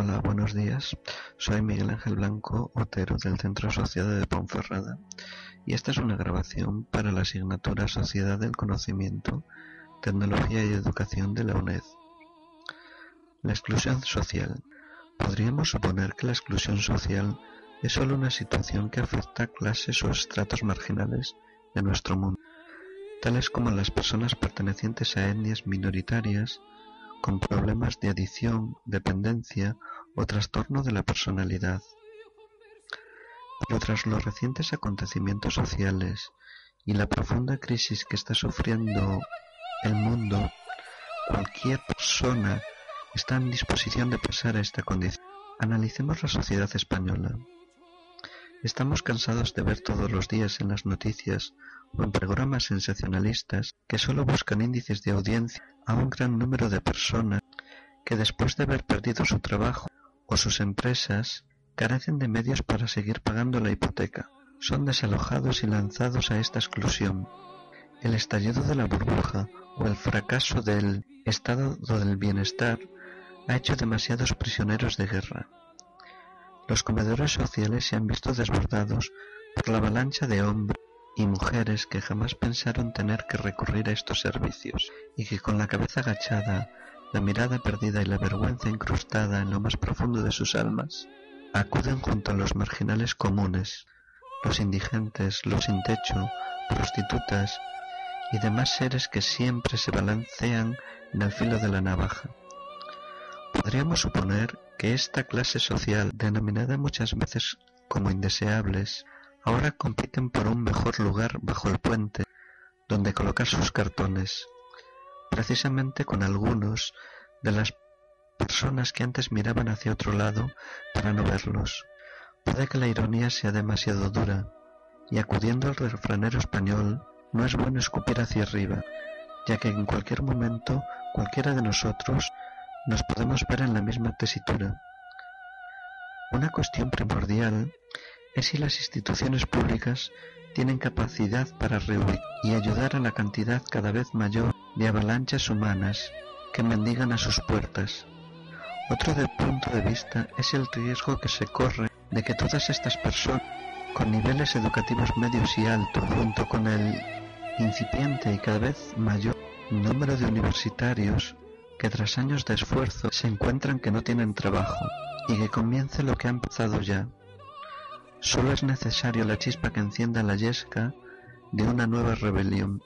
Hola, buenos días. Soy Miguel Ángel Blanco Otero del Centro Sociedad de Ponferrada y esta es una grabación para la asignatura Sociedad del Conocimiento, Tecnología y Educación de la UNED. La exclusión social. Podríamos suponer que la exclusión social es solo una situación que afecta a clases o estratos marginales de nuestro mundo, tales como las personas pertenecientes a etnias minoritarias, con problemas de adicción, dependencia o trastorno de la personalidad. Pero tras los recientes acontecimientos sociales y la profunda crisis que está sufriendo el mundo, cualquier persona está en disposición de pasar a esta condición. Analicemos la sociedad española. Estamos cansados de ver todos los días en las noticias o en programas sensacionalistas que solo buscan índices de audiencia a un gran número de personas que después de haber perdido su trabajo o sus empresas carecen de medios para seguir pagando la hipoteca. Son desalojados y lanzados a esta exclusión. El estallido de la burbuja o el fracaso del estado del bienestar ha hecho demasiados prisioneros de guerra. Los comedores sociales se han visto desbordados por la avalancha de hombres y mujeres que jamás pensaron tener que recurrir a estos servicios y que con la cabeza agachada, la mirada perdida y la vergüenza incrustada en lo más profundo de sus almas, acuden junto a los marginales comunes, los indigentes, los sin techo, prostitutas y demás seres que siempre se balancean en el filo de la navaja. Podríamos suponer que esta clase social, denominada muchas veces como indeseables, Ahora compiten por un mejor lugar bajo el puente donde colocar sus cartones, precisamente con algunos de las personas que antes miraban hacia otro lado para no verlos. Puede que la ironía sea demasiado dura, y acudiendo al refranero español, no es bueno escupir hacia arriba, ya que en cualquier momento cualquiera de nosotros nos podemos ver en la misma tesitura. Una cuestión primordial es si las instituciones públicas tienen capacidad para reunir y ayudar a la cantidad cada vez mayor de avalanchas humanas que mendigan a sus puertas. Otro del punto de vista es el riesgo que se corre de que todas estas personas con niveles educativos medios y altos, junto con el incipiente y cada vez mayor número de universitarios que tras años de esfuerzo se encuentran que no tienen trabajo y que comience lo que ha empezado ya, Sólo es necesario la chispa que encienda la yesca de una nueva rebelión.